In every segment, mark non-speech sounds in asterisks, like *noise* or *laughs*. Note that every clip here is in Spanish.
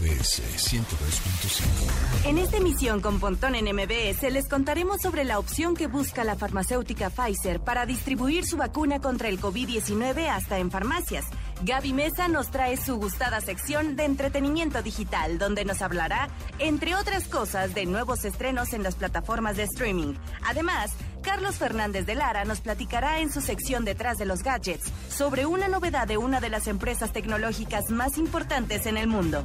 MBS 102.5. En esta emisión con Pontón en MBS les contaremos sobre la opción que busca la farmacéutica Pfizer para distribuir su vacuna contra el COVID-19 hasta en farmacias. Gaby Mesa nos trae su gustada sección de entretenimiento digital, donde nos hablará, entre otras cosas, de nuevos estrenos en las plataformas de streaming. Además, Carlos Fernández de Lara nos platicará en su sección Detrás de los Gadgets sobre una novedad de una de las empresas tecnológicas más importantes en el mundo.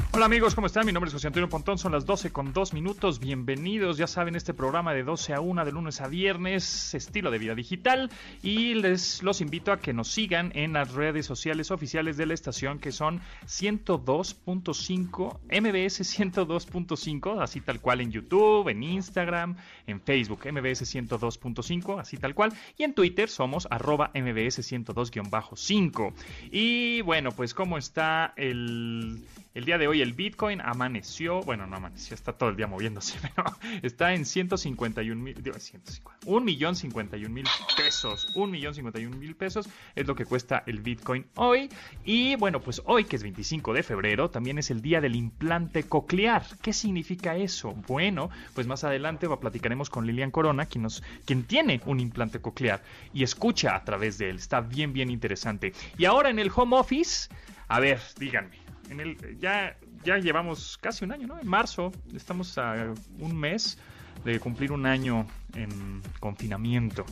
Hola amigos, ¿cómo están? Mi nombre es José Antonio Pontón, son las 12 con 2 minutos. Bienvenidos, ya saben, este programa de 12 a 1 de lunes a viernes, estilo de vida digital. Y les los invito a que nos sigan en las redes sociales oficiales de la estación, que son 102.5, MBS 102.5, así tal cual en YouTube, en Instagram, en Facebook, MBS 102.5, así tal cual. Y en Twitter somos arroba MBS 102-5. Y bueno, pues cómo está el el día de hoy el Bitcoin amaneció, bueno, no amaneció, está todo el día moviéndose, *laughs* pero está en 151 mil, digo, 150, un millón 51 mil pesos, un millón 51 mil pesos es lo que cuesta el Bitcoin hoy. Y bueno, pues hoy que es 25 de febrero, también es el día del implante coclear. ¿Qué significa eso? Bueno, pues más adelante platicaremos con Lilian Corona, quien, quien tiene un implante coclear y escucha a través de él. Está bien, bien interesante. Y ahora en el home office, a ver, díganme, en el, ya, ya llevamos casi un año, ¿no? En marzo, estamos a un mes de cumplir un año en confinamiento.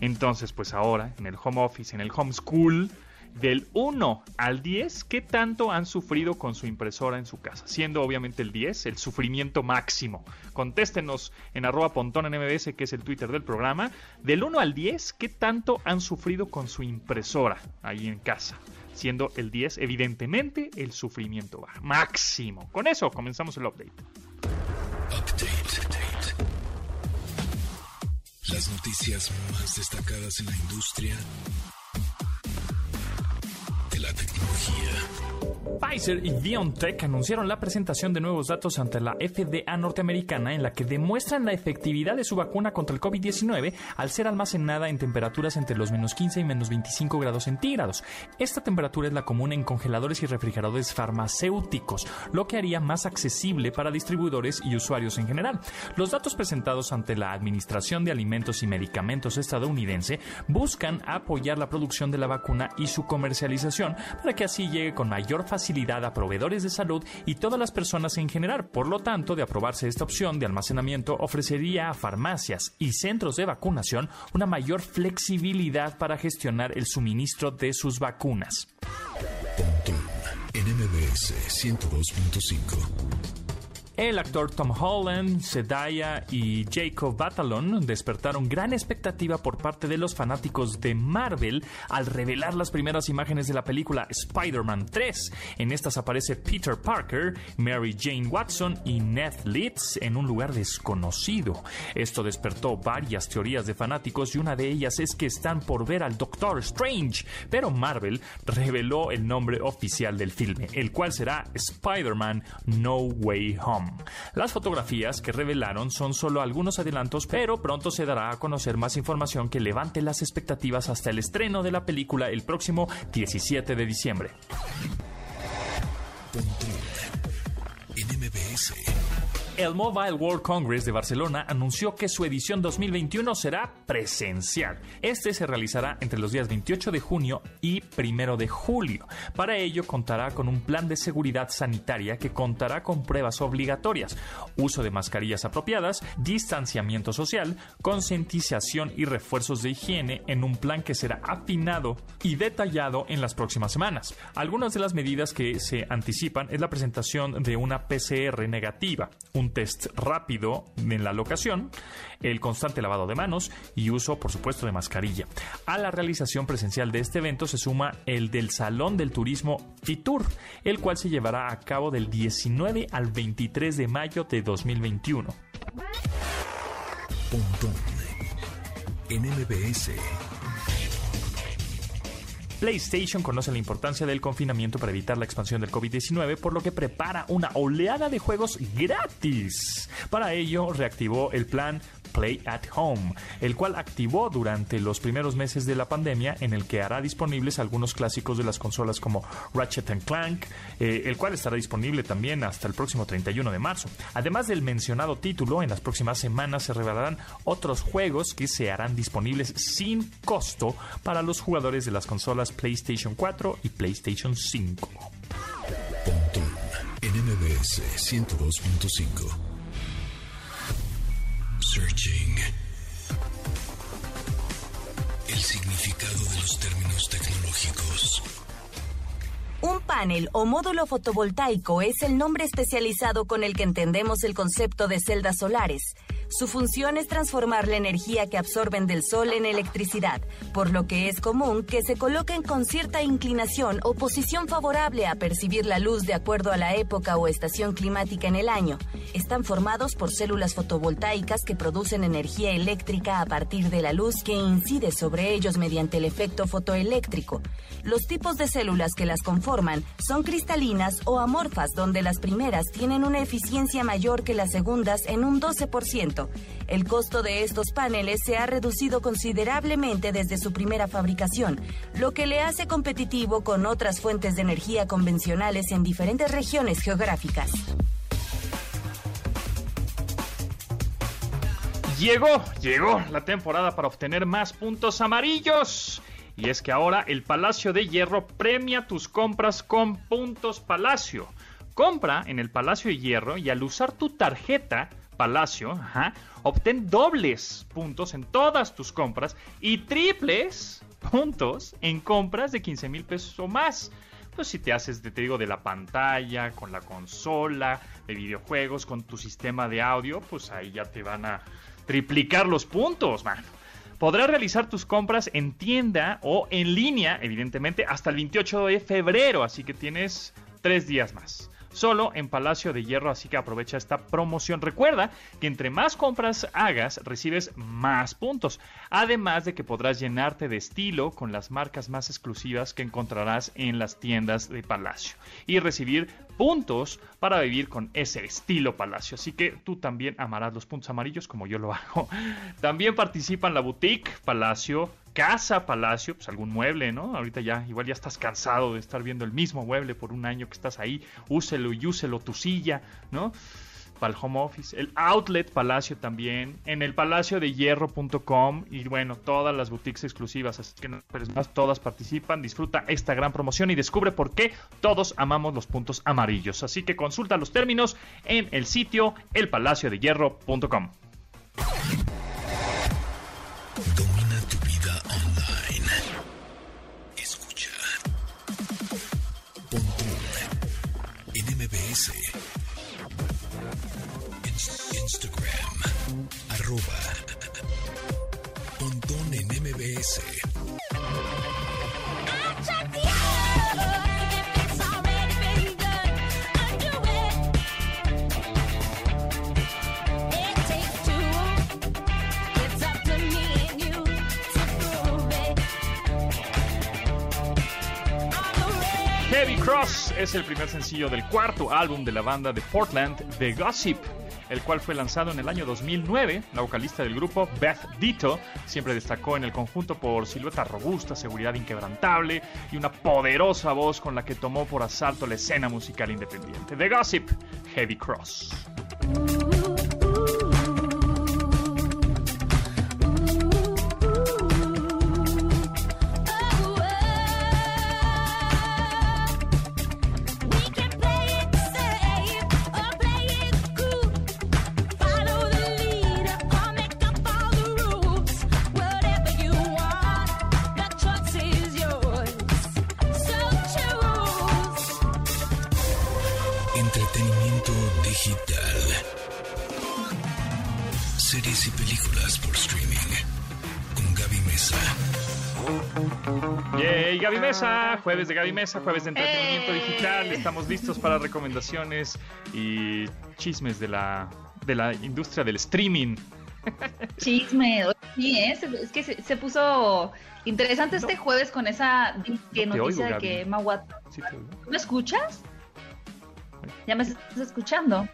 Entonces, pues ahora, en el home office, en el homeschool, del 1 al 10, ¿qué tanto han sufrido con su impresora en su casa? Siendo obviamente el 10 el sufrimiento máximo. Contéstenos en arroba pontón en MBS, que es el Twitter del programa. Del 1 al 10, ¿qué tanto han sufrido con su impresora ahí en casa? siendo el 10 evidentemente el sufrimiento. Máximo. Con eso comenzamos el update. Update. Las noticias más destacadas en la industria Pfizer y BioNTech anunciaron la presentación de nuevos datos ante la FDA norteamericana en la que demuestran la efectividad de su vacuna contra el COVID-19 al ser almacenada en temperaturas entre los menos 15 y menos 25 grados centígrados. Esta temperatura es la común en congeladores y refrigeradores farmacéuticos, lo que haría más accesible para distribuidores y usuarios en general. Los datos presentados ante la Administración de Alimentos y Medicamentos estadounidense buscan apoyar la producción de la vacuna y su comercialización para que así llegue con mayor facilidad a proveedores de salud y todas las personas en general. Por lo tanto, de aprobarse esta opción de almacenamiento, ofrecería a farmacias y centros de vacunación una mayor flexibilidad para gestionar el suministro de sus vacunas. NMBS 102.5 el actor Tom Holland, Zendaya y Jacob Batalon despertaron gran expectativa por parte de los fanáticos de Marvel al revelar las primeras imágenes de la película Spider-Man 3. En estas aparece Peter Parker, Mary Jane Watson y Ned Leeds en un lugar desconocido. Esto despertó varias teorías de fanáticos y una de ellas es que están por ver al Doctor Strange, pero Marvel reveló el nombre oficial del filme, el cual será Spider-Man No Way Home. Las fotografías que revelaron son solo algunos adelantos, pero pronto se dará a conocer más información que levante las expectativas hasta el estreno de la película el próximo 17 de diciembre. El Mobile World Congress de Barcelona anunció que su edición 2021 será presencial. Este se realizará entre los días 28 de junio y 1 de julio. Para ello contará con un plan de seguridad sanitaria que contará con pruebas obligatorias, uso de mascarillas apropiadas, distanciamiento social, concientización y refuerzos de higiene en un plan que será afinado y detallado en las próximas semanas. Algunas de las medidas que se anticipan es la presentación de una PCR negativa, un test rápido en la locación, el constante lavado de manos y uso, por supuesto, de mascarilla. A la realización presencial de este evento se suma el del Salón del Turismo Fitur, el cual se llevará a cabo del 19 al 23 de mayo de 2021. Pontón en MBS. PlayStation conoce la importancia del confinamiento para evitar la expansión del COVID-19, por lo que prepara una oleada de juegos gratis. Para ello, reactivó el plan Play at Home, el cual activó durante los primeros meses de la pandemia, en el que hará disponibles algunos clásicos de las consolas como Ratchet Clank, eh, el cual estará disponible también hasta el próximo 31 de marzo. Además del mencionado título, en las próximas semanas se revelarán otros juegos que se harán disponibles sin costo para los jugadores de las consolas PlayStation 4 y PlayStation 5. Pontón en MBS 102.5. Searching. El significado de los términos tecnológicos. Un panel o módulo fotovoltaico es el nombre especializado con el que entendemos el concepto de celdas solares. Su función es transformar la energía que absorben del sol en electricidad, por lo que es común que se coloquen con cierta inclinación o posición favorable a percibir la luz de acuerdo a la época o estación climática en el año. Están formados por células fotovoltaicas que producen energía eléctrica a partir de la luz que incide sobre ellos mediante el efecto fotoeléctrico. Los tipos de células que las conforman son cristalinas o amorfas, donde las primeras tienen una eficiencia mayor que las segundas en un 12%. El costo de estos paneles se ha reducido considerablemente desde su primera fabricación, lo que le hace competitivo con otras fuentes de energía convencionales en diferentes regiones geográficas. Llegó, llegó la temporada para obtener más puntos amarillos. Y es que ahora el Palacio de Hierro premia tus compras con puntos Palacio. Compra en el Palacio de Hierro y al usar tu tarjeta Palacio, obtén dobles puntos en todas tus compras y triples puntos en compras de 15 mil pesos o más. Pues si te haces, te digo, de la pantalla, con la consola, de videojuegos, con tu sistema de audio, pues ahí ya te van a triplicar los puntos, mano. Podrás realizar tus compras en tienda o en línea, evidentemente, hasta el 28 de febrero, así que tienes tres días más solo en Palacio de Hierro, así que aprovecha esta promoción. Recuerda que entre más compras hagas, recibes más puntos, además de que podrás llenarte de estilo con las marcas más exclusivas que encontrarás en las tiendas de Palacio y recibir puntos para vivir con ese estilo Palacio. Así que tú también amarás los puntos amarillos como yo lo hago. *laughs* También participa en la boutique Palacio casa, palacio, pues algún mueble, ¿no? Ahorita ya, igual ya estás cansado de estar viendo el mismo mueble por un año que estás ahí, úselo y úselo tu silla, ¿no? Para el home office. El outlet Palacio también. En el palacio de hierro.com. Y bueno, todas las boutiques exclusivas. Así que no más, todas participan. Disfruta esta gran promoción y descubre por qué todos amamos los puntos amarillos. Así que consulta los términos en el sitio elpalaciodehierro.com. En MBS. Heavy Cross es el primer sencillo del cuarto álbum de la banda de Portland, The Gossip, el cual fue lanzado en el año 2009. La vocalista del grupo, Beth Ditto, siempre destacó en el conjunto por silueta robusta, seguridad inquebrantable y una poderosa voz con la que tomó por asalto la escena musical independiente. The Gossip, Heavy Cross. Jueves de Gaby Mesa, jueves de entretenimiento digital. Estamos listos para recomendaciones y chismes de la, de la industria del streaming *laughs* Chisme, sí, ¿eh? es que se, puso interesante este jueves con esa noticia de que Emma Watson... ¿Me escuchas? ¿Ya me estás escuchando?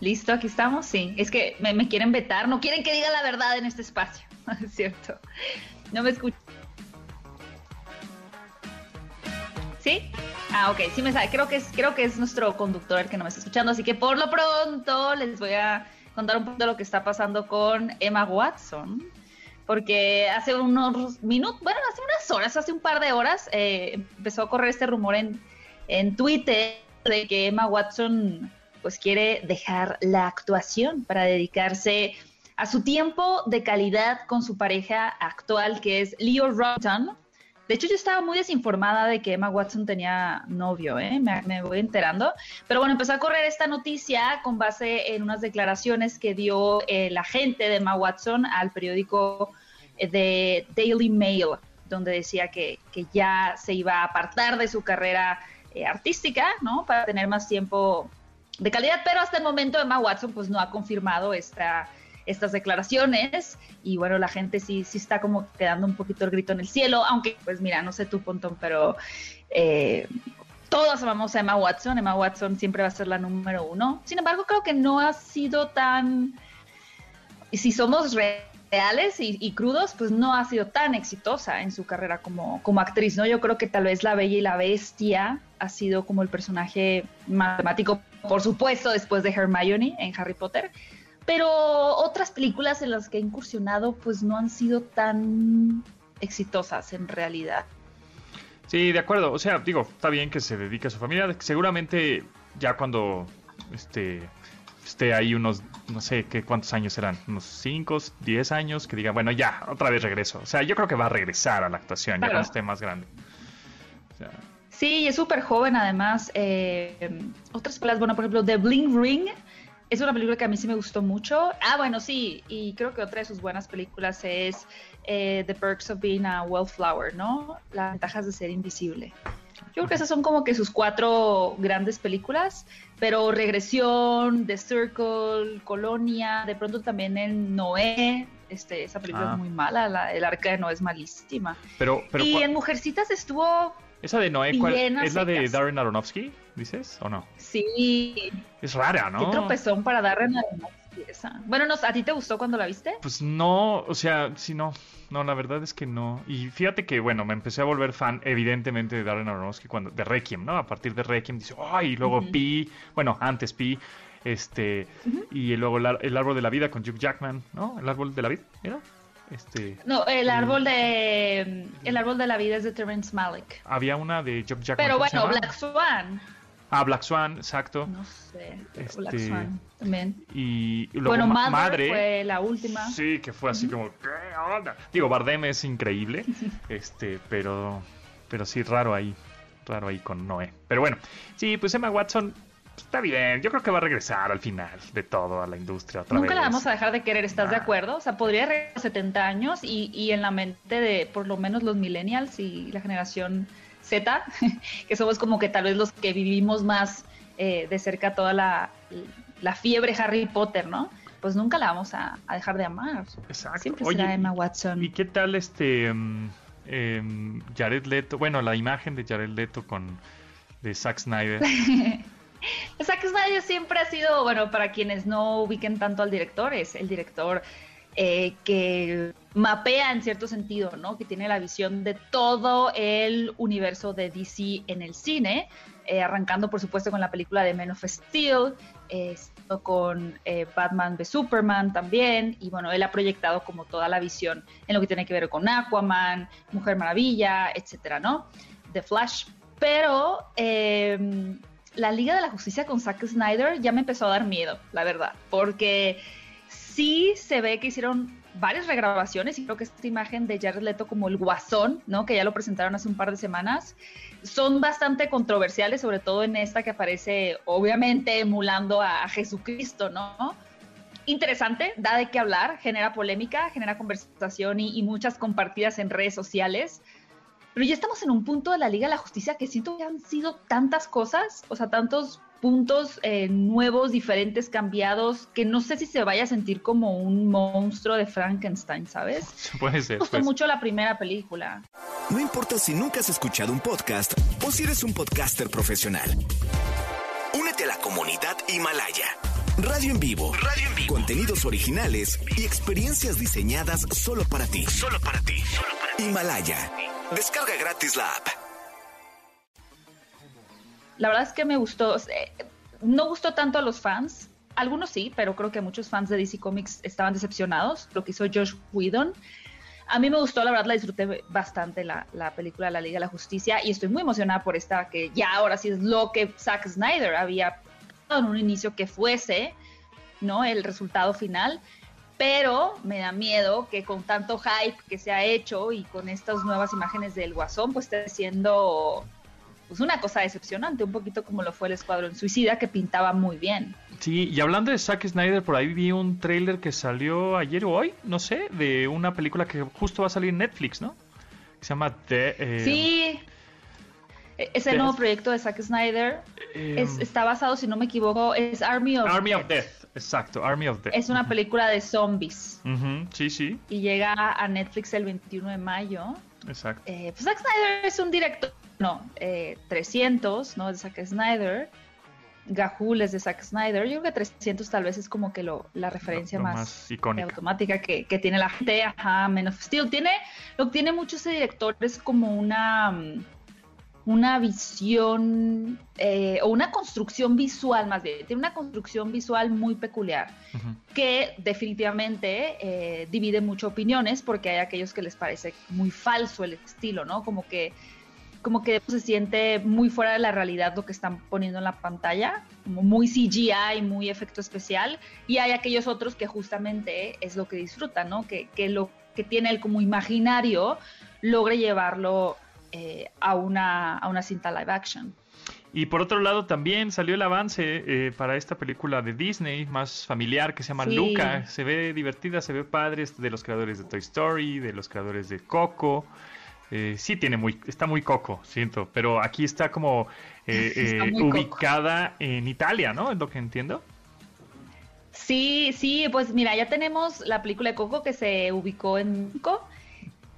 ¿Listo? ¿Aquí estamos? Sí. Es que me, me quieren vetar, no quieren que diga la verdad en este espacio, *laughs* es cierto. No me escuchan. ¿Sí? Ah, ok, sí me sabe. Creo que es, creo que es nuestro conductor el que no me está escuchando. Así que por lo pronto les voy a contar un poco de lo que está pasando con Emma Watson. Porque hace unos minutos, bueno, hace unas horas, hace un par de horas, eh, empezó a correr este rumor en, en Twitter de que Emma Watson pues quiere dejar la actuación para dedicarse a su tiempo de calidad con su pareja actual que es Leo Rotten, de hecho, yo estaba muy desinformada de que Emma Watson tenía novio, ¿eh? me, voy enterando. Pero bueno, empezó a correr esta noticia con base en unas declaraciones que dio el agente de Emma Watson al periódico eh, de Daily Mail, donde decía que, ya se iba a apartar de su carrera eh, artística, ¿no? Para tener más tiempo de calidad, pero hasta el momento Emma Watson pues no ha confirmado esta estas declaraciones y bueno, la gente sí, sí está como quedando un poquito el grito en el cielo, aunque pues mira, no sé tú, Pontón, pero eh, todos amamos a Emma Watson, Emma Watson siempre va a ser la número uno, sin embargo creo que no ha sido tan, si somos reales y, crudos, pues no ha sido tan exitosa en su carrera como, como actriz, ¿no? Yo creo que tal vez La Bella y la Bestia ha sido como el personaje matemático, por supuesto, después de Hermione en Harry Potter, pero otras películas en las que he incursionado pues no han sido tan exitosas en realidad. Sí, de acuerdo. O sea, digo, está bien que se dedique a su familia. Seguramente ya cuando este esté ahí unos, no sé qué cuántos años serán, unos 5, 10 años, que diga, bueno, ya, otra vez regreso. O sea, yo creo que va a regresar a la actuación ya cuando esté más grande. Sí, es súper joven además. Eh, otras películas, bueno, por ejemplo, The Bling Ring es una película que a mí sí me gustó mucho. Ah, bueno, sí, y creo que otra de sus buenas películas es eh, The Perks of Being a Wallflower, ¿no? Las ventajas de ser invisible. Yo creo que esas son como que sus cuatro grandes películas, pero Regresión, The Circle, Colonia, de pronto también en Noé, este, esa película es ah. muy mala, el arca de Noé es malísima. Pero, pero y en Mujercitas estuvo ¿Esa de Noé cuál? ¿Es la de Darren Aronofsky, dices, o no? Sí. Es rara, ¿no? Qué tropezón para Aronofsky esa. Bueno, no, ¿a ti te gustó cuando la viste? Pues no, o sea, sí, no. No, la verdad es que no. Y fíjate que, bueno, me empecé a volver fan, evidentemente, de Darren Aronofsky cuando, de Requiem, ¿no? A partir de Requiem dice, ¡ay! Y luego Pi, bueno, antes Pi, este, y luego el, árbol de la vida con Hugh Jackman, ¿no? El árbol de la vida, ¿era? Este, no, el árbol de el árbol de la vida es de Terrence Malick. Había una de Jock Jackman. Pero bueno, Black Swan. Ah, Black Swan, exacto. No sé, Black este, Swan también. Y luego bueno, Madre fue la última. Sí, que fue así como, ¿qué onda? Digo, Bardem es increíble, *laughs* este, pero, pero sí, raro ahí, raro ahí con Noé. Pero bueno, sí, pues Emma Watson está bien, yo creo que va a regresar al final de todo a la industria otra Nunca la vamos a dejar de querer, ¿estás de acuerdo? O sea, podría regresar a 70 años y, y, en la mente de por lo menos los millennials y la generación Z, *laughs* que somos como que tal vez los que vivimos más eh, de cerca toda la, la, fiebre Harry Potter, ¿no? Pues nunca la vamos a, dejar de amar. Exacto. Siempre será Emma Watson. ¿Y qué tal este mm, em, Jared Leto? Bueno, la imagen de Jared Leto con de Zack Snyder. *laughs* Zack Snyder siempre ha sido, bueno, para quienes no ubiquen tanto al director, es el director eh, que mapea en cierto sentido, ¿no? Que tiene la visión de todo el universo de DC en el cine, eh, arrancando por supuesto con la película de Men of Steel, eh, con Batman v Superman también, y bueno, él ha proyectado como toda la visión en lo que tiene que ver con Aquaman, Mujer Maravilla, etcétera, ¿no? The Flash. Pero la Liga de la Justicia con Zack Snyder ya me empezó a dar miedo, la verdad, porque sí se ve que hicieron varias regrabaciones y creo que esta imagen de Jared Leto como el guasón, ¿no? Que ya lo presentaron hace un par de semanas, son bastante controversiales, sobre todo en esta que aparece obviamente emulando a, Jesucristo, ¿no? Interesante, da de qué hablar, genera polémica, genera conversación y, y muchas compartidas en redes sociales. Pero ya estamos en un punto de la Liga de la Justicia que siento que han sido tantas cosas, o sea, tantos puntos eh, nuevos, diferentes, cambiados, que no sé si se vaya a sentir como un monstruo de Frankenstein, ¿sabes? *laughs* Puede ser. Me gustó pues. mucho la primera película. No importa si nunca has escuchado un podcast o si eres un podcaster profesional. Únete a la comunidad Himalaya. Radio en vivo. Radio en vivo. Contenidos originales y experiencias diseñadas solo para ti. Solo para ti. Solo para ti. Himalaya. Descarga gratis la app. La verdad es que me gustó. No gustó tanto a los fans. Algunos sí, pero creo que muchos fans de DC Comics estaban decepcionados. Lo que hizo Josh Whedon. A mí me gustó, la verdad, la disfruté bastante la, la película La Liga de la Justicia y estoy muy emocionada por esta, que ya ahora sí es lo que Zack Snyder había en un inicio que fuese, ¿no? El resultado final. Pero me da miedo que con tanto hype que se ha hecho y con estas nuevas imágenes del Guasón, pues esté siendo pues una cosa decepcionante, un poquito como lo fue el Escuadrón Suicida, que pintaba muy bien. Sí, y hablando de Zack Snyder, por ahí vi un tráiler que salió ayer o hoy, no sé, de una película que justo va a salir en Netflix, ¿no? Que se llama The... eh, Sí, e- ese Death. nuevo proyecto de Zack Snyder eh, es- está basado, si no me equivoco, es Army of, Army of Death. Death, exacto, Army of Death. Es una película de zombies sí, sí, y llega a Netflix el 21 de mayo. exacto. Eh, pues Zack Snyder es un director, no, eh, 300, ¿no? De Zack Snyder. Gahul es de Zack Snyder. Yo creo que 300 tal vez es como que lo, la referencia Lo más, más icónica. automática que, que tiene la gente. Ajá, of Steel. Tiene, lo que tiene mucho ese director es como una, mm, una visión eh, o una construcción visual más bien. Tiene una construcción visual muy peculiar que definitivamente eh, divide mucho opiniones porque hay aquellos que les parece muy falso el estilo, ¿no? Como que como que se siente muy fuera de la realidad lo que están poniendo en la pantalla, como muy CGI, muy efecto especial, y hay aquellos otros que justamente es lo que disfrutan, ¿no? Que, que lo que tiene él como imaginario logre llevarlo eh, a, una, a una cinta live action. Y por otro lado también salió el avance eh, para esta película de Disney, más familiar, que se llama Sí. Luca. Se ve divertida, se ve padre, de los creadores de Toy Story, de los creadores de Coco. Eh, sí tiene muy, está muy coco, siento, pero aquí está como *laughs* eh, Está eh, coco. ubicada en Italia, ¿no? Es lo que entiendo. Sí, sí, pues mira, ya tenemos la película de Coco que se ubicó en México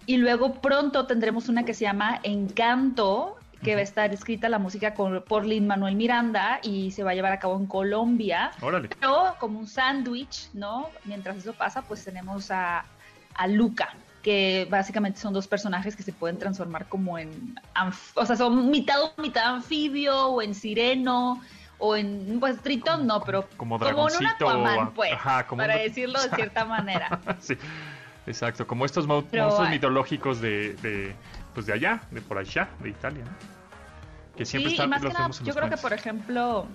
y luego pronto tendremos una que se llama Encanto, que va a estar escrita la música con- por Lin Manuel Miranda y se va a llevar a cabo en Colombia. Órale. Pero como un sándwich, ¿no? Mientras eso pasa, pues tenemos a, a Luca, que básicamente son dos personajes que se pueden transformar como en, o sea, son mitad, mitad anfibio o en sireno o en, pues tritón no, pero Como como en un dragoncito, Aquaman, pues, ajá, como para un- decirlo de cierta manera. *laughs* sí, exacto, como estos Pero, monstruos ay. mitológicos de, de, pues de allá, de por allá, de Italia, ¿no? Que siempre sí, están y más que los nada, en yo creo que, por ejemplo,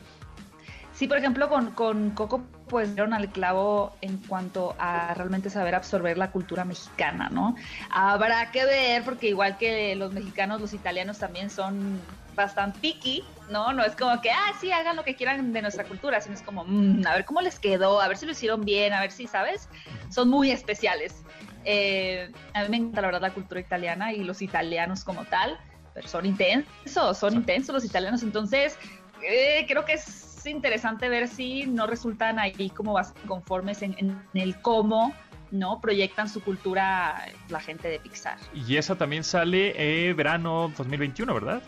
sí, por ejemplo, con, con Coco, pues dieron al clavo en cuanto a realmente saber absorber la cultura mexicana, ¿no? Habrá que ver, porque igual que los mexicanos, los italianos también son bastante picky, ¿no? No es como que, ah, sí, hagan lo que quieran de nuestra cultura, sino es como, "Mm, a ver cómo les quedó, a ver si lo hicieron bien, a ver si, ¿sabes? Son muy especiales. Eh, a mí me encanta la verdad la cultura italiana y los italianos como tal, pero son intensos, son intensos los italianos, entonces eh, creo que es interesante ver si no resultan ahí como bastante conformes en, en el cómo no proyectan su cultura la gente de Pixar. Y esa también sale eh, verano 2021, ¿verdad?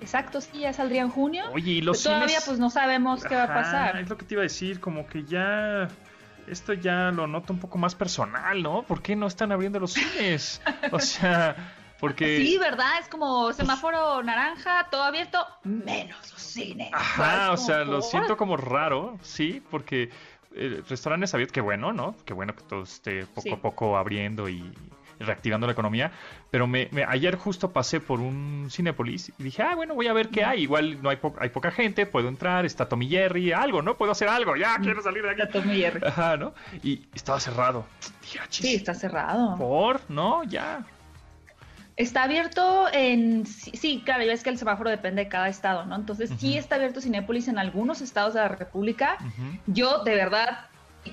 Exacto, sí, ya saldría en junio. Oye, y los todavía cines- pues no sabemos qué va a pasar. Es lo que te iba a decir, como que ya esto ya lo noto un poco más personal, ¿no? ¿Por qué no están abriendo los cines? O sea, porque Sí, ¿verdad? Es como semáforo naranja, todo abierto, menos los cines. Ajá, o sea, lo siento como raro, sí, porque eh, restaurantes abiertos, qué bueno, ¿no? Qué bueno que todo esté poco Sí. a poco abriendo y reactivando la economía. Pero me, me- ayer justo pasé por un Cinepolis y dije, ah, bueno, voy a ver qué hay. Igual no hay, po- hay poca gente, puedo entrar, está Tommy Jerry, algo, ¿no? Puedo hacer algo, ya, quiero salir de aquí. Está Tom y Jerry. Ajá, ¿no? Y estaba cerrado. Dije, ah, chis, Sí, está cerrado. ¿Por? ¿No? Ya. Está abierto en... Sí, sí, claro, ya ves que el semáforo depende de cada estado, ¿no? Entonces sí está abierto Cinépolis en algunos estados de la República. Yo, de verdad,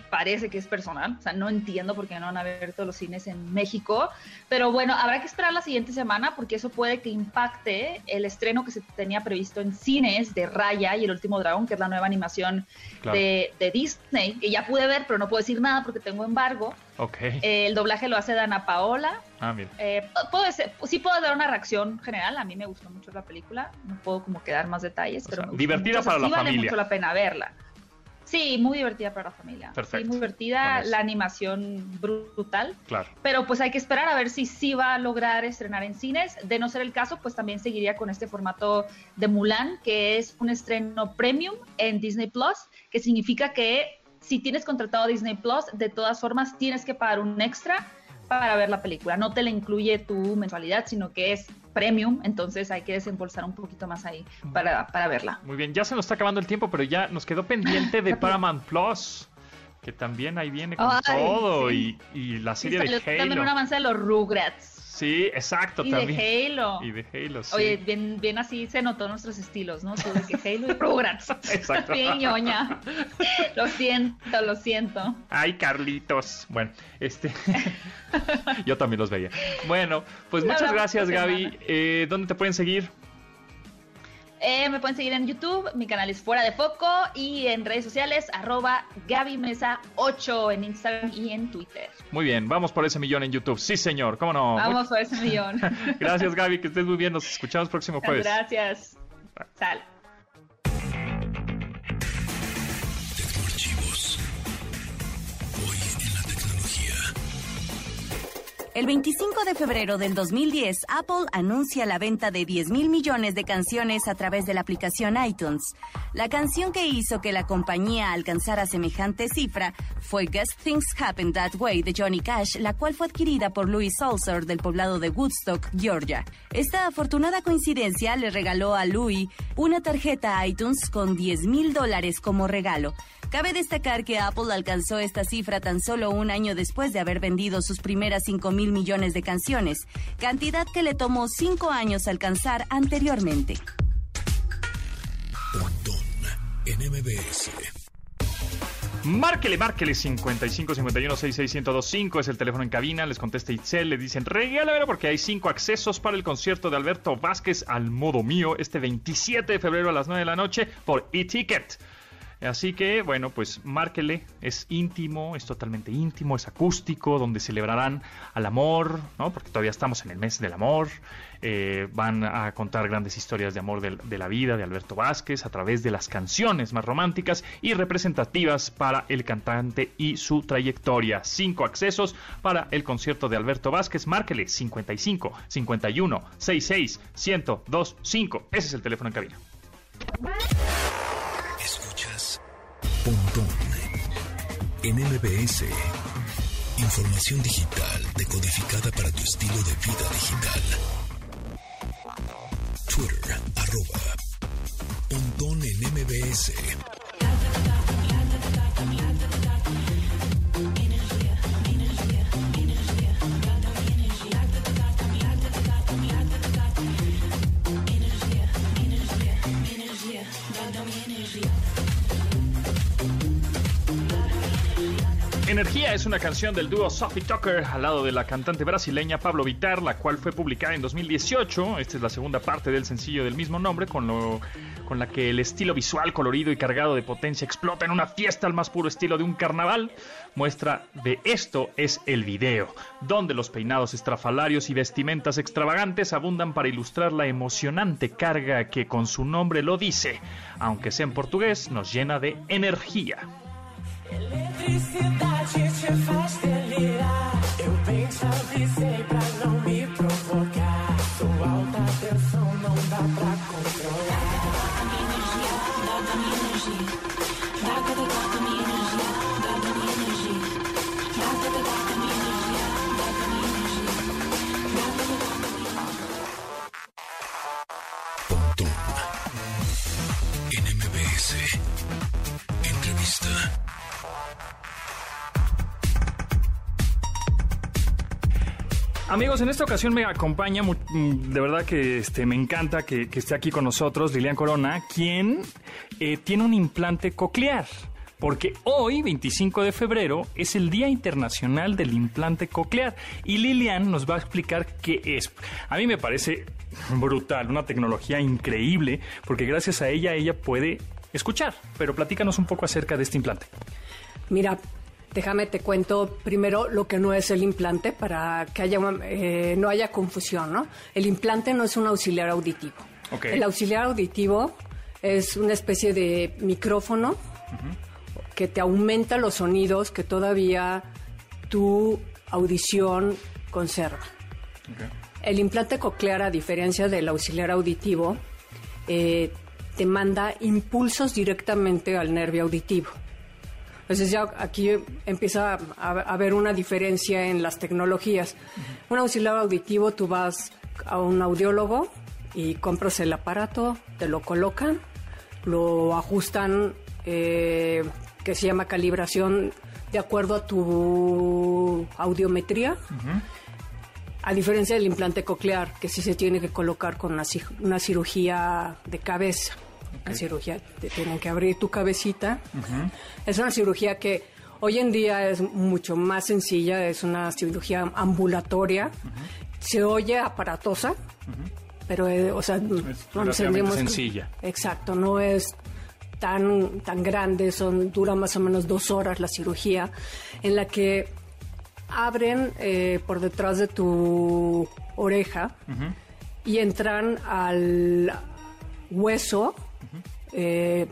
parece que es personal, o sea, no entiendo por qué no han abierto los cines en México, pero bueno, habrá que esperar la siguiente semana porque eso puede que impacte el estreno que se tenía previsto en cines de Raya y el último dragón, que es la nueva animación de, Disney, que ya pude ver, pero no puedo decir nada porque tengo embargo. Ok. Eh, el doblaje lo hace Dana Paola. Ah, mira. Eh, puedo sí puedo dar una reacción general, a mí me gustó mucho la película, no puedo como quedar más detalles, pero... divertida para la familia. Vale mucho la pena verla. Sí, muy divertida para la familia. Perfecto. Sí, muy divertida, la animación brutal. Claro. Pero pues hay que esperar a ver si sí va a lograr estrenar en cines. De no ser el caso, pues también seguiría con este formato de Mulan, que es un estreno premium en Disney Plus, que significa que si tienes contratado Disney Plus, de todas formas tienes que pagar un extra para ver la película. No te la incluye tu mensualidad, sino que es premium, entonces hay que desembolsar un poquito más ahí para, para verla. Muy bien, ya se nos está acabando el tiempo, pero ya nos quedó pendiente de *laughs* Paramount Plus que también ahí viene con todo y, y, la serie de Halo. También un avance de los Rugrats. Sí, exacto, y también. de Halo. Y de Halo, sí. Oye, bien, bien así se notó nuestros estilos, ¿no? Tú de que Halo y Rugrats. *laughs* exacto. bien ñoña. Lo siento, lo siento. Ay, Carlitos. Bueno, este... *laughs* Yo también los veía. Bueno, pues muchas gracias, Gaby. Eh, ¿Dónde te pueden seguir? Eh, me pueden seguir en YouTube, mi canal es Fuera de Foco y en redes sociales arroba Gaby Mesa 8 en Instagram y en Twitter. Muy bien, vamos por ese millón en YouTube. Sí, señor, cómo no. Vamos por ese *laughs* millón. Gracias, Gaby, que estés muy bien. Nos escuchamos próximo jueves. Gracias. Sal. El 25 de febrero del 2010, Apple anuncia la venta de 10 mil millones de canciones a través de la aplicación iTunes. La canción que hizo que la compañía alcanzara semejante cifra fue Guess Things Happen That Way de Johnny Cash, la cual fue adquirida por Louis Salzer del poblado de Woodstock, Georgia. Esta afortunada coincidencia le regaló a Louis una tarjeta iTunes con 10 mil dólares como regalo. Cabe destacar que Apple alcanzó esta cifra tan solo un año después de haber vendido sus primeras 5 mil millones de canciones, cantidad que le tomó cinco años alcanzar anteriormente. Márquele, márquele 55 51 66 es el teléfono en cabina. Les contesta Itzel, le dicen regálame porque hay cinco accesos para el concierto de Alberto Vázquez al modo mío este 27 de febrero a las 9 de la noche por e-ticket. Así que, bueno, pues márquele, es íntimo, es totalmente íntimo, es acústico, donde celebrarán al amor, ¿no? Porque todavía estamos en el mes del amor. Eh, van a contar grandes historias de amor de, la vida de Alberto Vázquez a través de las canciones más románticas y representativas para el cantante y su trayectoria. Cinco accesos para el concierto de Alberto Vázquez. Márquele 55 51 66 1025. Ese es el teléfono en cabina. En MBS. Información digital decodificada para tu estilo de vida digital. Twitter, arroba Pontón en MBS. Energía es una canción del dúo Sophie Tucker al lado de la cantante brasileña Pablo Vitar, la cual fue publicada en 2018. Esta es la segunda parte del sencillo del mismo nombre, con, lo, con la que el estilo visual colorido y cargado de potencia explota en una fiesta al más puro estilo de un carnaval. Muestra de esto es el video, donde los peinados estrafalarios y vestimentas extravagantes abundan para ilustrar la emocionante carga que con su nombre lo dice, aunque sea en portugués, nos llena de energía. Eletricidade te faz delirar. Eu bem te avisei Amigos, en esta ocasión me acompaña, de verdad que este, me encanta que, esté aquí con nosotros Lilian Corona, quien eh, tiene un implante coclear. porque hoy, 25 de febrero, es el Día Internacional del Implante Coclear y Lilian nos va a explicar qué es. A mí me parece brutal, una tecnología increíble, porque gracias a ella ella puede escuchar, pero platícanos un poco acerca de este implante. Mira, déjame te cuento primero lo que no es el implante para que haya, eh, no haya confusión, ¿no? El implante no es un auxiliar auditivo. El auxiliar auditivo es una especie de micrófono que te aumenta los sonidos que todavía tu audición conserva. El implante coclear, a diferencia del auxiliar auditivo, eh, te manda impulsos directamente al nervio auditivo. Entonces ya aquí empieza a, haber una diferencia en las tecnologías. Un auxiliar auditivo, tú vas a un audiólogo y compras el aparato, te lo colocan, lo ajustan, eh, que se llama calibración de acuerdo a tu audiometría. A diferencia del implante coclear, que sí se tiene que colocar con una, cirugía de cabeza. Una cirugía, te tienen que abrir tu cabecita. Es una cirugía que hoy en día es mucho más sencilla, es una cirugía ambulatoria. Se oye aparatosa, pero, eh, o sea, no nos sencilla. exacto, no es tan, tan grande, son, dura más o menos dos horas la cirugía, en la que abren eh, por detrás de tu oreja y entran al hueso. Eh,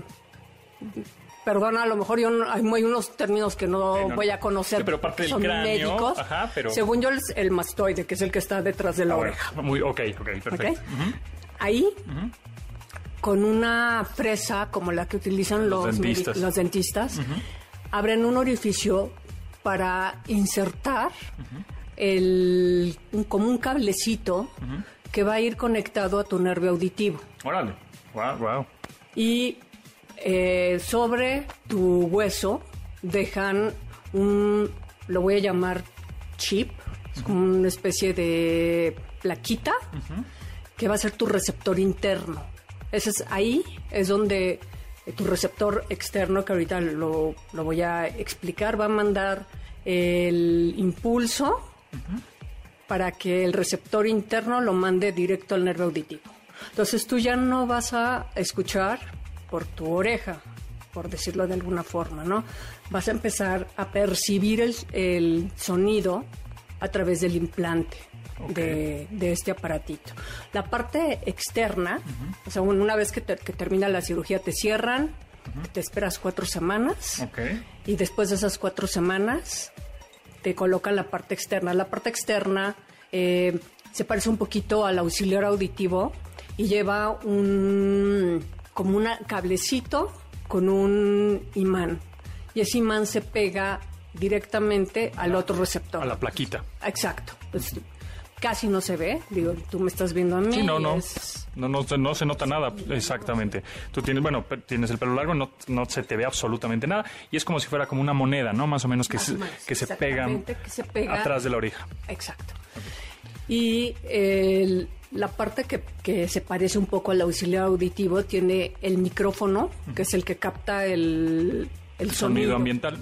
perdona, a lo mejor yo hay, unos términos que no, voy a conocer. pero parte son médicos. Según yo, es el mastoide, que es el que está detrás de la oreja. Muy, ok, ok, perfecto. Ahí, con una fresa como la que utilizan los, los dentistas, abren un orificio para insertar el, como un cablecito que va a ir conectado a tu nervio auditivo. Órale, wow, wow. Y eh, sobre tu hueso dejan un, lo voy a llamar chip, es como una especie de plaquita que va a ser tu receptor interno. Ese es ahí, es donde tu receptor externo, que ahorita lo, lo voy a explicar, va a mandar el impulso para que el receptor interno lo mande directo al nervio auditivo. Entonces tú ya no vas a escuchar por tu oreja, por decirlo de alguna forma, ¿no? Vas a empezar a percibir el, sonido a través del implante. De, este aparatito. La parte externa, o sea, una vez que, termina la cirugía, te cierran, te esperas cuatro semanas y después de esas cuatro semanas te colocan la parte externa. La parte externa eh, se parece un poquito al auxiliar auditivo y lleva un como un cablecito con un imán. Y ese imán se pega directamente al otro receptor. A la plaquita. Exacto. Pues, casi no se ve. Digo, tú me estás viendo a mí. Sí, no, no. No, no, no, se nota nada, exactamente. Tú tienes, bueno, tienes el pelo largo, no, no se te ve absolutamente nada. Y es como si fuera como una moneda, ¿no? Más o menos que, se, que se pegan que se pega atrás de la oreja. Exacto. Y el la parte que, se parece un poco al auxiliar auditivo tiene el micrófono, que es el que capta el, sonido. ambiental.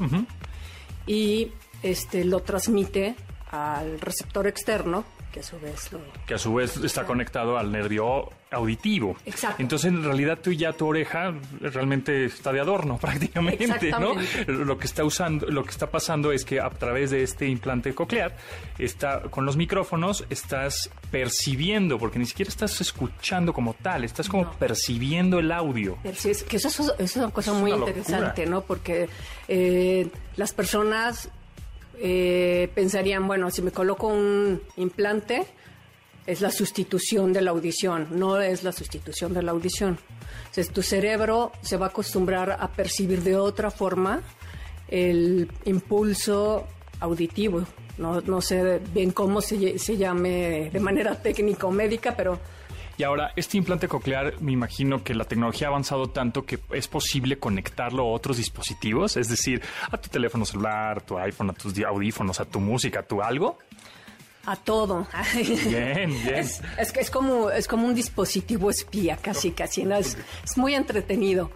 Y este lo transmite al receptor externo, que a su vez que a su vez está conectado al nervio auditivo. Exacto. Entonces, en realidad tú ya tu oreja realmente está de adorno *laughs* prácticamente, ¿no? Lo que está usando, lo que está pasando es que a través de este implante coclear está con los micrófonos estás percibiendo, porque ni siquiera estás escuchando como tal, estás como percibiendo el audio. Es que eso, es una cosa muy interesante, ¿no? Porque eh, las personas eh, pensarían, bueno, si me coloco un implante, es la sustitución de la audición, no es la sustitución de la audición. Entonces, tu cerebro se va a acostumbrar a percibir de otra forma el impulso auditivo. No, no sé bien cómo se, se llame de manera *laughs* técnica o médica, pero y ahora, este implante coclear, me imagino que la tecnología ha avanzado tanto que es posible conectarlo a otros dispositivos, es decir, a tu teléfono celular, tu iPhone, a tus audífonos, a tu música, a tu algo. A todo. Bien, bien. Es, que es como, es como un dispositivo espía, casi, casi. Es, muy entretenido.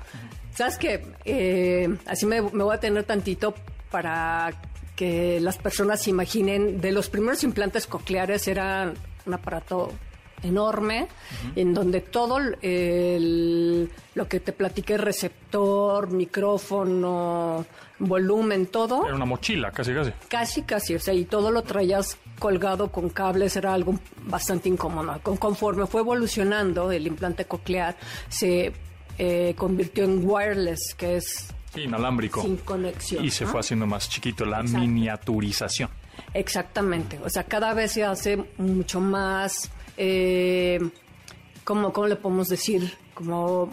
Sabes que eh, así me, voy a tener tantito para que las personas se imaginen, de los primeros implantes cocleares era un aparato enorme, en donde todo el, lo que te platiqué, receptor, micrófono, volumen, todo. Era una mochila, casi, casi. Casi, casi, o sea, y todo lo traías colgado con cables, era algo bastante incómodo. conforme fue evolucionando el implante coclear, se eh, convirtió en wireless, que es... inalámbrico. Sin conexión. Y se fue haciendo más chiquito, la miniaturización. Exactamente, o sea, cada vez se hace mucho más eh, ¿cómo, le podemos decir? Como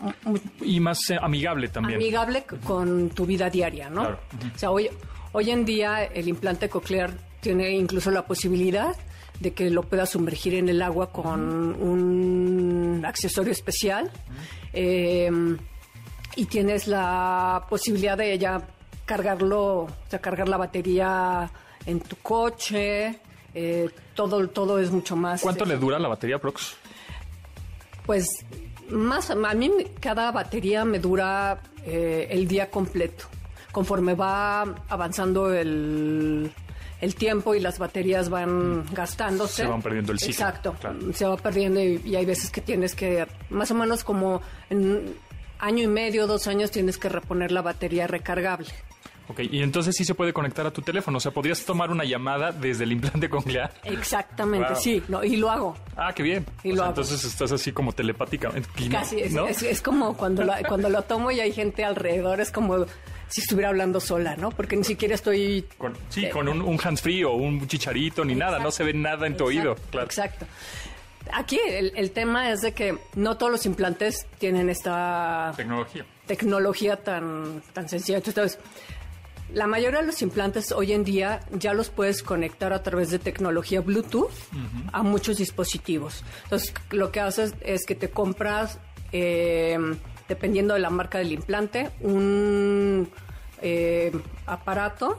y más eh, amigable también. Amigable con tu vida diaria, ¿no? O sea, hoy, hoy en día el implante coclear tiene incluso la posibilidad de que lo puedas sumergir en el agua con un accesorio especial. Em, y tienes la posibilidad de ya cargarlo, o sea, cargar la batería en tu coche, eh, todo, todo es mucho más. ¿Cuánto le dura la batería Prox? Pues más, a mí cada batería me dura eh, el día completo. Conforme va avanzando el, tiempo y las baterías van gastándose. Se van perdiendo el ciclo. Exacto. Se va perdiendo y, y, hay veces que tienes que, más o menos como en año y medio, dos años, tienes que reponer la batería recargable. Ok, y entonces sí se puede conectar a tu teléfono. O sea, podrías tomar una llamada desde el implante *laughs* coclear. Exactamente, sí, y lo hago. Ah, qué bien. Y lo hago. Entonces estás así como telepáticamente. Casi, es, como cuando, cuando lo tomo y hay gente alrededor, es como si estuviera hablando sola, ¿no? Porque ni siquiera estoy... sí, con un, un hands-free o un chicharito ni nada, no se ve nada en tu oído. Claro. Exacto. Aquí el, el, tema es de que no todos los implantes tienen esta... Tecnología. Tecnología tan, tan sencilla. Entonces, la mayoría de los implantes hoy en día ya los puedes conectar a través de tecnología Bluetooth a muchos dispositivos. Entonces, lo que haces es que te compras, eh, dependiendo de la marca del implante, un eh, aparato.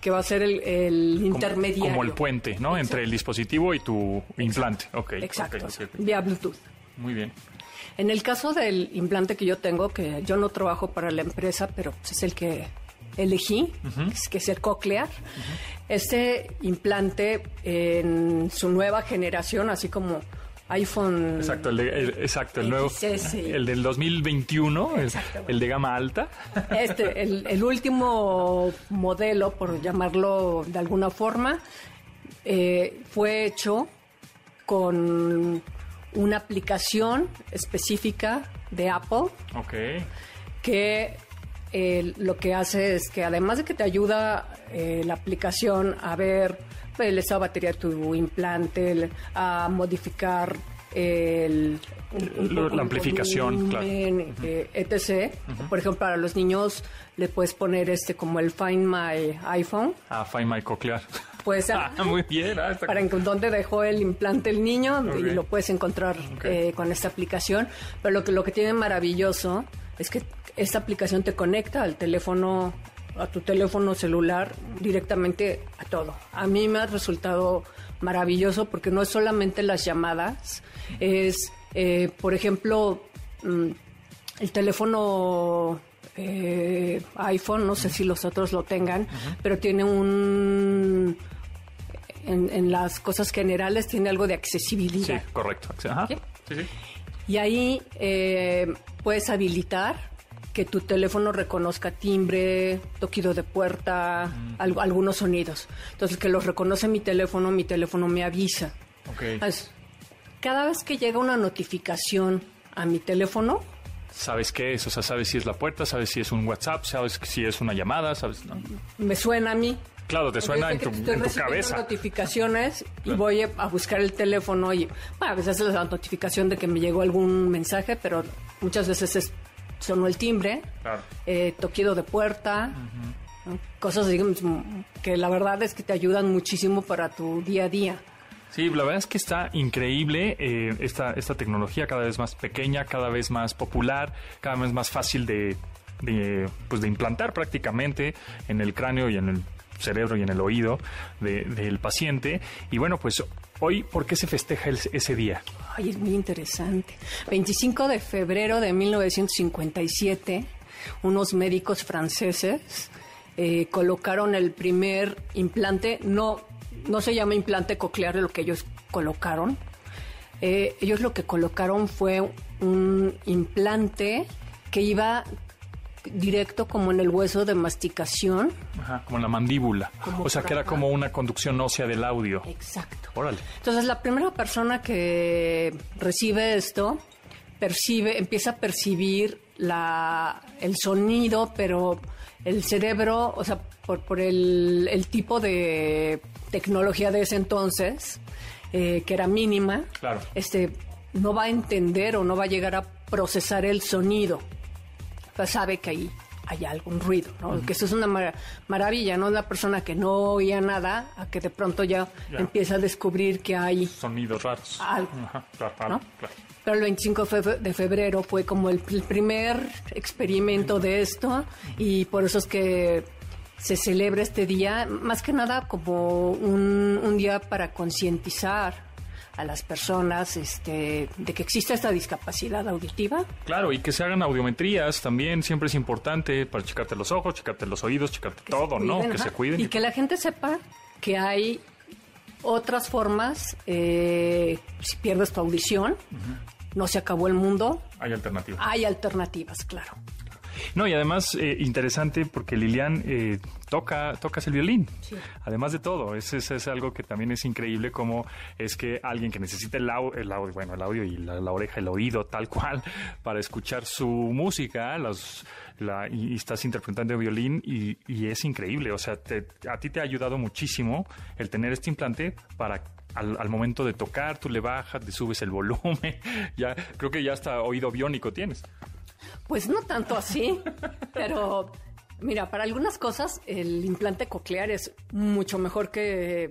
que va a ser el, intermediario. Como el puente, ¿no? Entre el dispositivo y tu implante. Exacto. Vía Bluetooth. Muy bien. En el caso del implante que yo tengo, que yo no trabajo para la empresa, pero es el que elegí, que es el coclear. Este implante en su nueva generación, así como iPhone. Exacto, el, exacto, el nuevo. El del 2021, el, de gama alta. Este, el, último modelo, por llamarlo de alguna forma, eh, fue hecho con una aplicación específica de Apple. Ok. Que lo que hace es que además de que te ayuda eh, la aplicación a ver el estado de batería de tu implante, a modificar el, la amplificación, eh, etc. Por ejemplo, para los niños le puedes poner este como el Find My iPhone. Ah, Find My Cochlear. Pues ah, *laughs* muy bien. Ah, para dónde dejó el implante el niño y lo puedes encontrar eh, con esta aplicación. Pero lo que lo que tiene maravilloso es que esta aplicación te conecta al teléfono, a tu teléfono celular directamente a todo. A mí me ha resultado maravilloso porque no es solamente las llamadas, es, eh, por ejemplo, mm, el teléfono eh, iPhone, no sé si los otros lo tengan, pero tiene un... En, las cosas generales tiene algo de accesibilidad. Sí, correcto. Y ahí eh, puedes habilitar que tu teléfono reconozca timbre, toquido de puerta, algunos sonidos. Entonces, que los reconoce mi teléfono, mi teléfono me avisa. cada vez que llega una notificación a mi teléfono, sabes qué es, o sea, sabes si es la puerta, sabes si es un WhatsApp, sabes si es una llamada, sabes, Me suena a mí. Claro, te suena en tu, en tu cabeza. notificaciones y voy a buscar el teléfono y bueno, a veces es la notificación de que me llegó algún mensaje, pero muchas veces es sonó el timbre, eh, toquido de puerta, cosas que la verdad es que te ayudan muchísimo para tu día a día. Sí, la verdad es que está increíble eh, esta, esta tecnología cada vez más pequeña, cada vez más popular, cada vez más fácil de, pues de implantar prácticamente en el cráneo y en el cerebro y en el oído del paciente. Y bueno, pues hoy, ¿por qué se festeja ese día? Ay, es muy interesante. 25 de febrero de 1957 unos médicos franceses eh, colocaron el primer implante, no, no se llama implante coclear lo que ellos colocaron. Eh, ellos lo que colocaron fue un implante que iba directo como en el hueso de masticación. Ajá, como en la mandíbula. o sea, que era como una conducción ósea del audio. Exacto. Órale. Entonces, la primera persona que recibe esto, percibe, empieza a percibir la, el sonido, pero el cerebro, o sea, por, por el, el tipo de tecnología de ese entonces, eh, que era mínima, claro. este, no va a entender o no va a llegar a procesar el sonido. Pues sabe que ahí hay algún ruido, ¿no? Que eso es una maravilla, ¿no? Una persona que no oía nada, a que de pronto ya, empieza a descubrir que hay... Sonidos raros. Algo, Pero el 25 de febrero fue como el, primer experimento de esto y por eso es que se celebra este día, más que nada como un, un día para concientizar a las personas este, de que existe esta discapacidad auditiva. Claro, y que se hagan audiometrías también, siempre es importante para checarte los ojos, checarte los oídos, checarte todo, ¿no? Que se cuiden. Y que la gente sepa que hay otras formas, eh, si pierdes tu audición, no se acabó el mundo. Hay alternativas. Hay alternativas, claro. No, y además eh, interesante porque Lilian eh, toca, tocas el violín. Además de todo, es, es, algo que también es increíble como es que alguien que necesita el, el audio, bueno, el audio y la, oreja, el oído, tal cual, *laughs* para escuchar su música, los, la, y, estás interpretando el violín y, y es increíble. O sea, a ti te ha ayudado muchísimo el tener este implante para al, al, momento de tocar, tú le bajas, le subes el volumen, *laughs* ya creo que ya hasta oído biónico tienes. Pues no tanto así, pero mira, para algunas cosas el implante coclear es mucho mejor que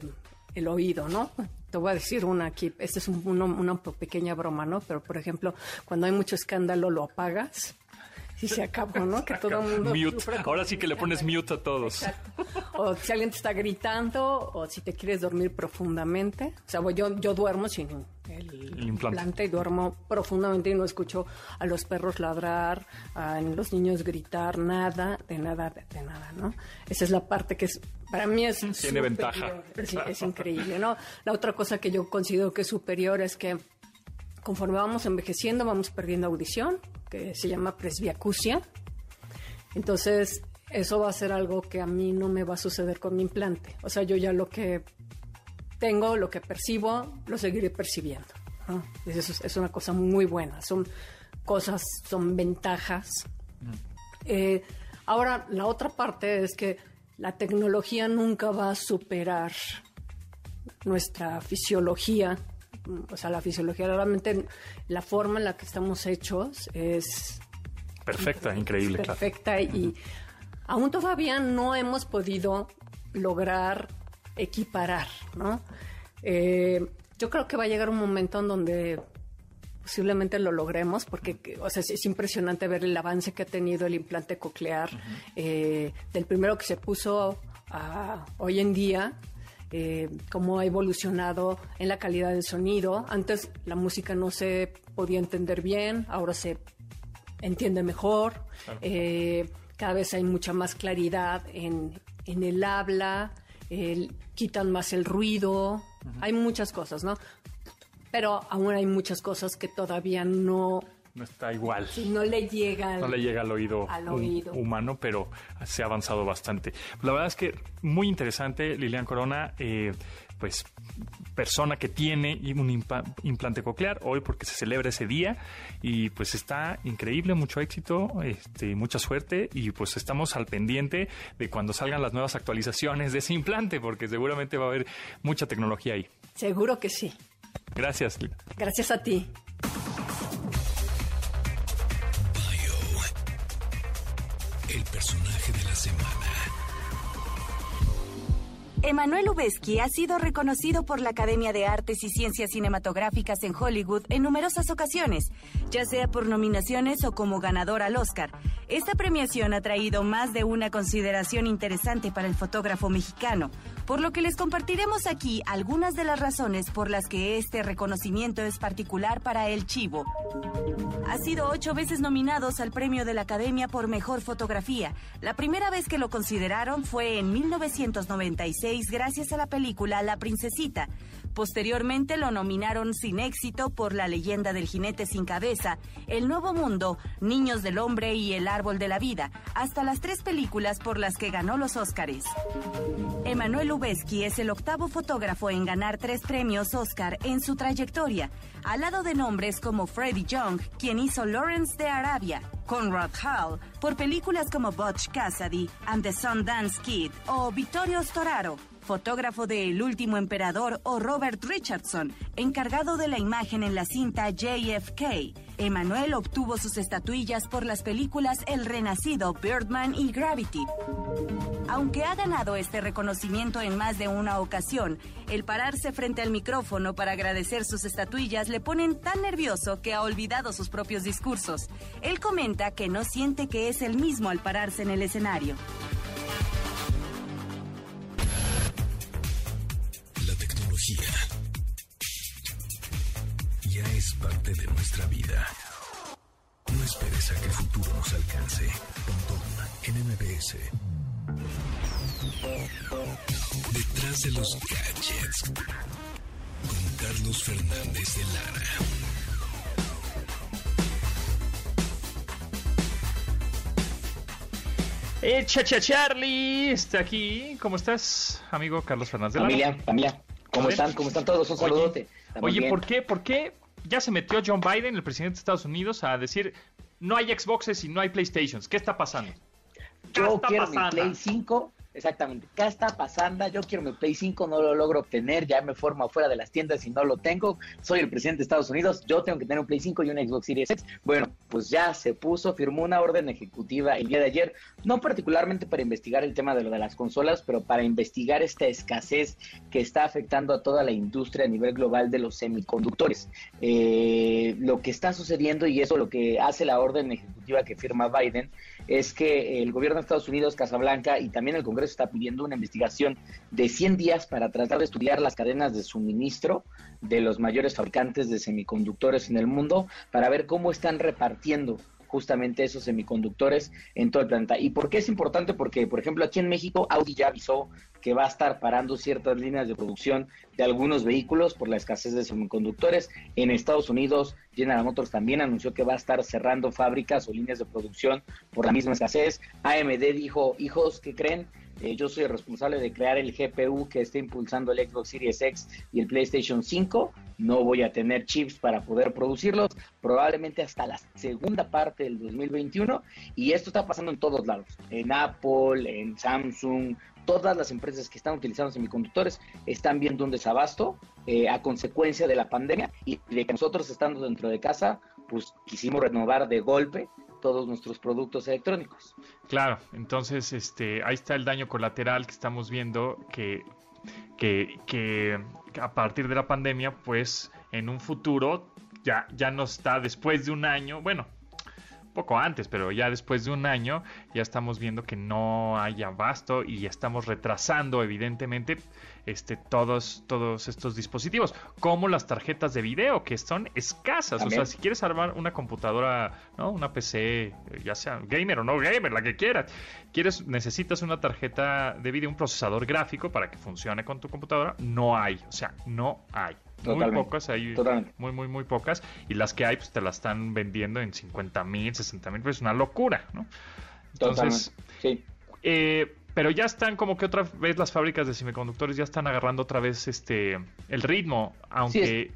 el oído, ¿no? Te voy a decir una aquí, esta es una pequeña broma, ¿no? Pero por ejemplo, cuando hay mucho escándalo lo apagas y se acabó, ¿no? Que todo el mundo... Mute. Ahora sí que le pones mute a todos. O si alguien te está gritando o si te quieres dormir profundamente. O sea, yo, yo duermo sin el, implante. y duermo profundamente y no escucho a los perros ladrar, a los niños gritar, nada, de nada, de, nada, ¿no? Esa es la parte que es, para mí es... Tiene ventaja. es increíble, ¿no? La otra cosa que yo considero que es superior es que conforme vamos envejeciendo vamos perdiendo audición, que se llama presbiacusia. Entonces, eso va a ser algo que a mí no me va a suceder con mi implante. O sea, yo ya lo que tengo, lo que percibo, lo seguiré percibiendo. Eso es, una cosa muy buena. Son cosas, son ventajas. Mm. Eh, ahora, la otra parte es que la tecnología nunca va a superar nuestra fisiología o sea, la fisiología, realmente la forma en la que estamos hechos es... Perfecta, increíble. perfecta y aún todavía no hemos podido lograr equiparar, ¿no? Eh, yo creo que va a llegar un momento en donde posiblemente lo logremos, porque o sea, es, impresionante ver el avance que ha tenido el implante coclear, eh, del primero que se puso a hoy en día, eh, cómo ha evolucionado en la calidad del sonido. Antes la música no se podía entender bien, ahora se entiende mejor. Eh, cada vez hay mucha más claridad en, el habla, quitan más el ruido, hay muchas cosas, ¿no? Pero aún hay muchas cosas que todavía no no está igual. no le llega al, no le llega al oído, humano, pero se ha avanzado bastante. La verdad es que muy interesante, Lilian Corona, eh, pues persona que tiene un implante coclear hoy porque se celebra ese día y pues está increíble, mucho éxito, este, mucha suerte y pues estamos al pendiente de cuando salgan las nuevas actualizaciones de ese implante porque seguramente va a haber mucha tecnología ahí. Seguro que sí. Gracias. Gracias a ti. Emanuel Lubezki ha sido reconocido por la Academia de Artes y Ciencias Cinematográficas en Hollywood en numerosas ocasiones, ya sea por nominaciones o como ganador al Oscar. Esta premiación ha traído más de una consideración interesante para el fotógrafo mexicano, por lo que les compartiremos aquí algunas de las razones por las que este reconocimiento es particular para el Chivo. Ha sido ocho veces nominados al premio de la Academia por Mejor Fotografía. La primera vez que lo consideraron fue en 1996 gracias a la película La Princesita. Posteriormente lo nominaron sin éxito por La leyenda del jinete sin cabeza, El Nuevo Mundo, Niños del Hombre y El Árbol de la Vida, hasta las tres películas por las que ganó los Óscares. Emanuel Lubezki es el octavo fotógrafo en ganar tres premios Óscar en su trayectoria, al lado de nombres como Freddie Young, quien hizo Lawrence de Arabia, Conrad Hall, por películas como Butch Cassidy and the Sundance Kid o Vittorio Storaro fotógrafo de El Último Emperador, o Robert Richardson, encargado de la imagen en la cinta JFK. Emanuel obtuvo sus estatuillas por las películas El Renacido, Birdman y Gravity. Aunque ha ganado este reconocimiento en más de una ocasión, el pararse frente al micrófono para agradecer sus estatuillas le ponen tan nervioso que ha olvidado sus propios discursos. Él comenta que no siente que es el mismo al pararse en el escenario. Parte de nuestra vida. No esperes a que el futuro nos alcance. Pontón en MBS. Detrás de los gadgets. Con Carlos Fernández de Lara. Eh, Chacha Charlie está aquí. ¿Cómo estás, amigo Carlos Fernández de Lara? Familia, familia. ¿Cómo están? ¿Cómo están todos? Un saludote. Oye, ¿por qué? ¿Por qué ya se metió John Biden, el presidente de Estados Unidos, a decir no hay Xboxes y no hay PlayStations? ¿Qué está pasando? Yo quiero mi Play 5 Exactamente. ¿Qué está pasando? Yo quiero mi Play 5, no lo logro obtener, ya me formo afuera de las tiendas y no lo tengo. Soy el presidente de Estados Unidos, yo tengo que tener un Play 5 y un Xbox Series X. Bueno, pues ya se puso, firmó una orden ejecutiva el día de ayer, no particularmente para investigar el tema de lo de las consolas, pero para investigar esta escasez que está afectando a toda la industria a nivel global de los semiconductores. Eh, lo que está sucediendo y eso lo que hace la orden ejecutiva que firma Biden es que el gobierno de Estados Unidos, Casablanca y también el Congreso está pidiendo una investigación de 100 días para tratar de estudiar las cadenas de suministro de los mayores fabricantes de semiconductores en el mundo para ver cómo están repartiendo justamente esos semiconductores en todo el planeta. ¿Y por qué es importante? Porque, por ejemplo, aquí en México, Audi ya avisó que va a estar parando ciertas líneas de producción de algunos vehículos por la escasez de semiconductores. En Estados Unidos, General Motors también anunció que va a estar cerrando fábricas o líneas de producción por la misma escasez. AMD dijo, hijos, ¿qué creen? Eh, yo soy responsable de crear el GPU que está impulsando el Xbox Series X y el PlayStation 5. No voy a tener chips para poder producirlos, probablemente hasta la segunda parte del 2021. Y esto está pasando en todos lados, en Apple, en Samsung, todas las empresas que están utilizando semiconductores están viendo un desabasto eh, a consecuencia de la pandemia y de que nosotros estando dentro de casa, pues quisimos renovar de golpe todos nuestros productos electrónicos. Claro, entonces este, ahí está el daño colateral que estamos viendo que, que, que a partir de la pandemia, pues en un futuro ya, ya no está después de un año, bueno, poco antes, pero ya después de un año ya estamos viendo que no hay abasto y ya estamos retrasando evidentemente este, todos, todos estos dispositivos, como las tarjetas de video que son escasas. O sea, si quieres armar una computadora, ¿no? una PC, eh, ya sea gamer o no gamer, la que quieras, quieres, necesitas una tarjeta de video, un procesador gráfico para que funcione con tu computadora, no hay, o sea, no hay muy pocas, hay muy, muy, muy pocas. Y las que hay, pues te las están vendiendo en 50 mil, 60 mil, pues es una locura, ¿no? Entonces, sí. Eh, pero ya están como que otra vez las fábricas de semiconductores ya están agarrando otra vez este el ritmo, aunque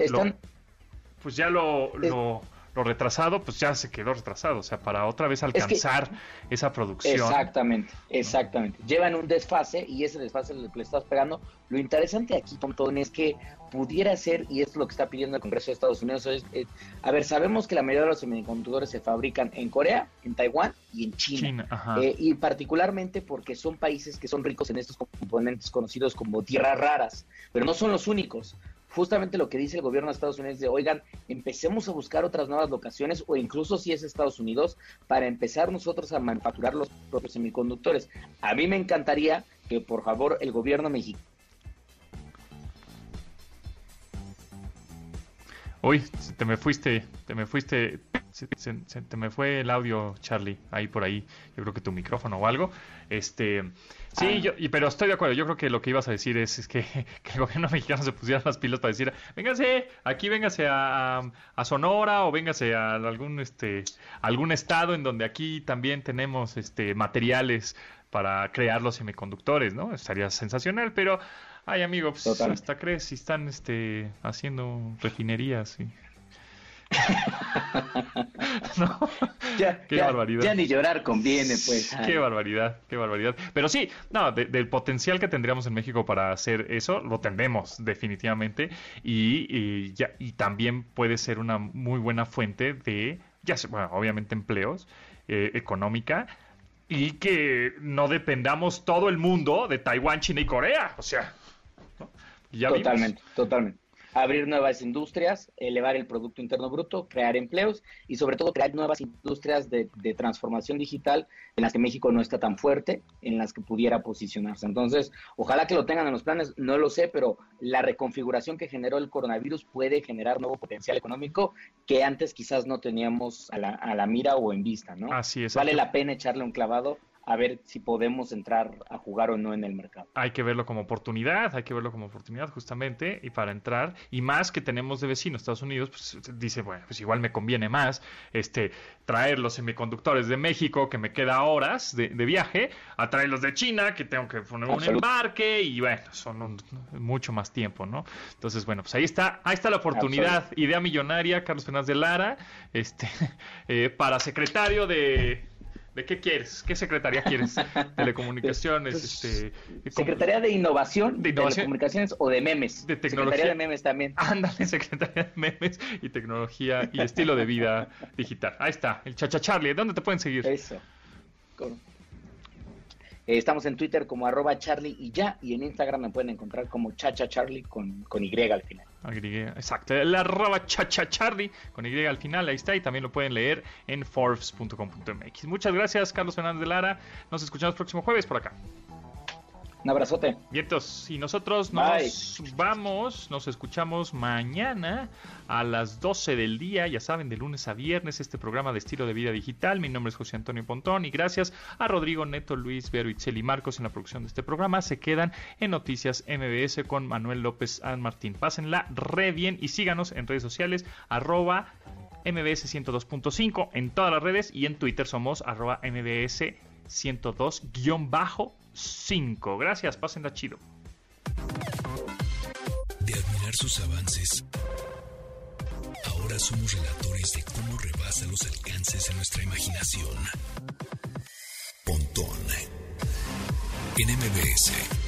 pues ya lo, lo lo retrasado, pues ya se quedó retrasado, o sea, para otra vez alcanzar esa producción. Exactamente, exactamente. Llevan un desfase y ese desfase le, estás pegando. Lo interesante aquí, Tontón, es que pudiera ser, y es lo que está pidiendo el Congreso de Estados Unidos, es, a ver, sabemos que la mayoría de los semiconductores se fabrican en Corea, en Taiwán y en China. Eh, y particularmente porque son países que son ricos en estos componentes conocidos como tierras raras, pero no son los únicos justamente lo que dice el gobierno de Estados Unidos de, oigan, empecemos a buscar otras nuevas locaciones o incluso si es Estados Unidos para empezar nosotros a manufacturar los propios semiconductores. A mí me encantaría que por favor el gobierno mexicano Uy, te me fuiste, te me fuiste, se, te me fue el audio, Charlie, ahí por ahí. Yo creo que tu micrófono o algo. Este, sí, ah. yo, pero estoy de acuerdo. Yo creo que lo que ibas a decir es, *laughs* que, el gobierno mexicano se pusiera las pilas para decir, véngase, aquí véngase a, a, Sonora o véngase a algún, este, algún estado en donde aquí también tenemos, este, materiales para crear los semiconductores, ¿no? Estaría sensacional, pero Ay, amigo, pues hasta crees si están este, haciendo refinerías. y *laughs* no, ya, qué barbaridad. Ya ni llorar conviene, pues. Qué barbaridad, qué barbaridad. Pero sí, no, del potencial que tendríamos en México para hacer eso, lo tendremos definitivamente. Y, ya, y también puede ser una muy buena fuente de, ya bueno, obviamente empleos, eh, económica, y que no dependamos todo el mundo de Taiwán, China y Corea. O sea, totalmente, totalmente. Abrir nuevas industrias, elevar el Producto Interno Bruto, crear empleos y sobre todo crear nuevas industrias de, transformación digital en las que México no está tan fuerte, en las que pudiera posicionarse. Entonces, ojalá que lo tengan en los planes, no lo sé, pero la reconfiguración que generó el coronavirus puede generar nuevo potencial económico que antes quizás no teníamos a la, a la mira o en vista, ¿no? Así es. Vale la pena echarle un clavado a ver si podemos entrar a jugar o no en el mercado. Hay que verlo como oportunidad, hay que verlo como oportunidad justamente y para entrar y más que tenemos de vecino Estados Unidos, pues dice, bueno, pues igual me conviene más este traer los semiconductores de México que me queda horas de, viaje, a traerlos de China que tengo que poner un embarque y bueno, son mucho más tiempo, ¿no? Entonces, bueno, pues ahí está, ahí está la oportunidad, idea millonaria, Carlos Fernández de Lara, este *laughs* eh, para secretario de ¿De qué quieres? ¿Qué secretaría quieres? *laughs* Telecomunicaciones, pues, este... Secretaría de Innovación, de Telecomunicaciones o de Memes. De tecnología. Secretaría de Memes también. *laughs* Ándale, Secretaría de Memes y Tecnología y Estilo de Vida Digital. Ahí está, el Chacha Charlie. ¿Dónde te pueden seguir? Eso. Eh, estamos en Twitter como arroba Charlie y ya, y en Instagram me pueden encontrar como Chacha Charlie con, con Y al final. Exacto, el arroba Chacha Charlie con Y al final, ahí está, y también lo pueden leer en forbes.com.mx. Muchas gracias, Carlos Fernández de Lara. Nos escuchamos próximo jueves por acá. Un abrazote. Vientos. Y nosotros nos vamos, nos escuchamos mañana a las 12 del día, ya saben, de lunes a viernes, este programa de estilo de vida digital. Mi nombre es José Antonio Pontón y gracias a Rodrigo Neto, Luis, Vero, Itzel y Marcos en la producción de este programa. Se quedan en Noticias MBS con Manuel López San Martín. Pásenla re bien y síganos en redes sociales, arroba MBS 102.5 en todas las redes y en Twitter somos arroba MBS 102-bajo 5. Gracias, pásenla chido. De admirar sus avances, ahora somos relatores de cómo rebasa los alcances de nuestra imaginación. Pontón en MBS